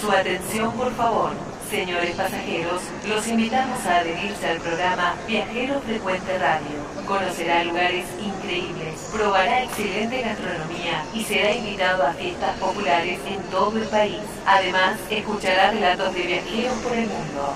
Su atención, por favor. Señores pasajeros, los invitamos a adherirse al programa Viajero Frecuente Radio. Conocerá lugares increíbles, probará excelente gastronomía y será invitado a fiestas populares en todo el país. Además, escuchará relatos de viajeros por el mundo.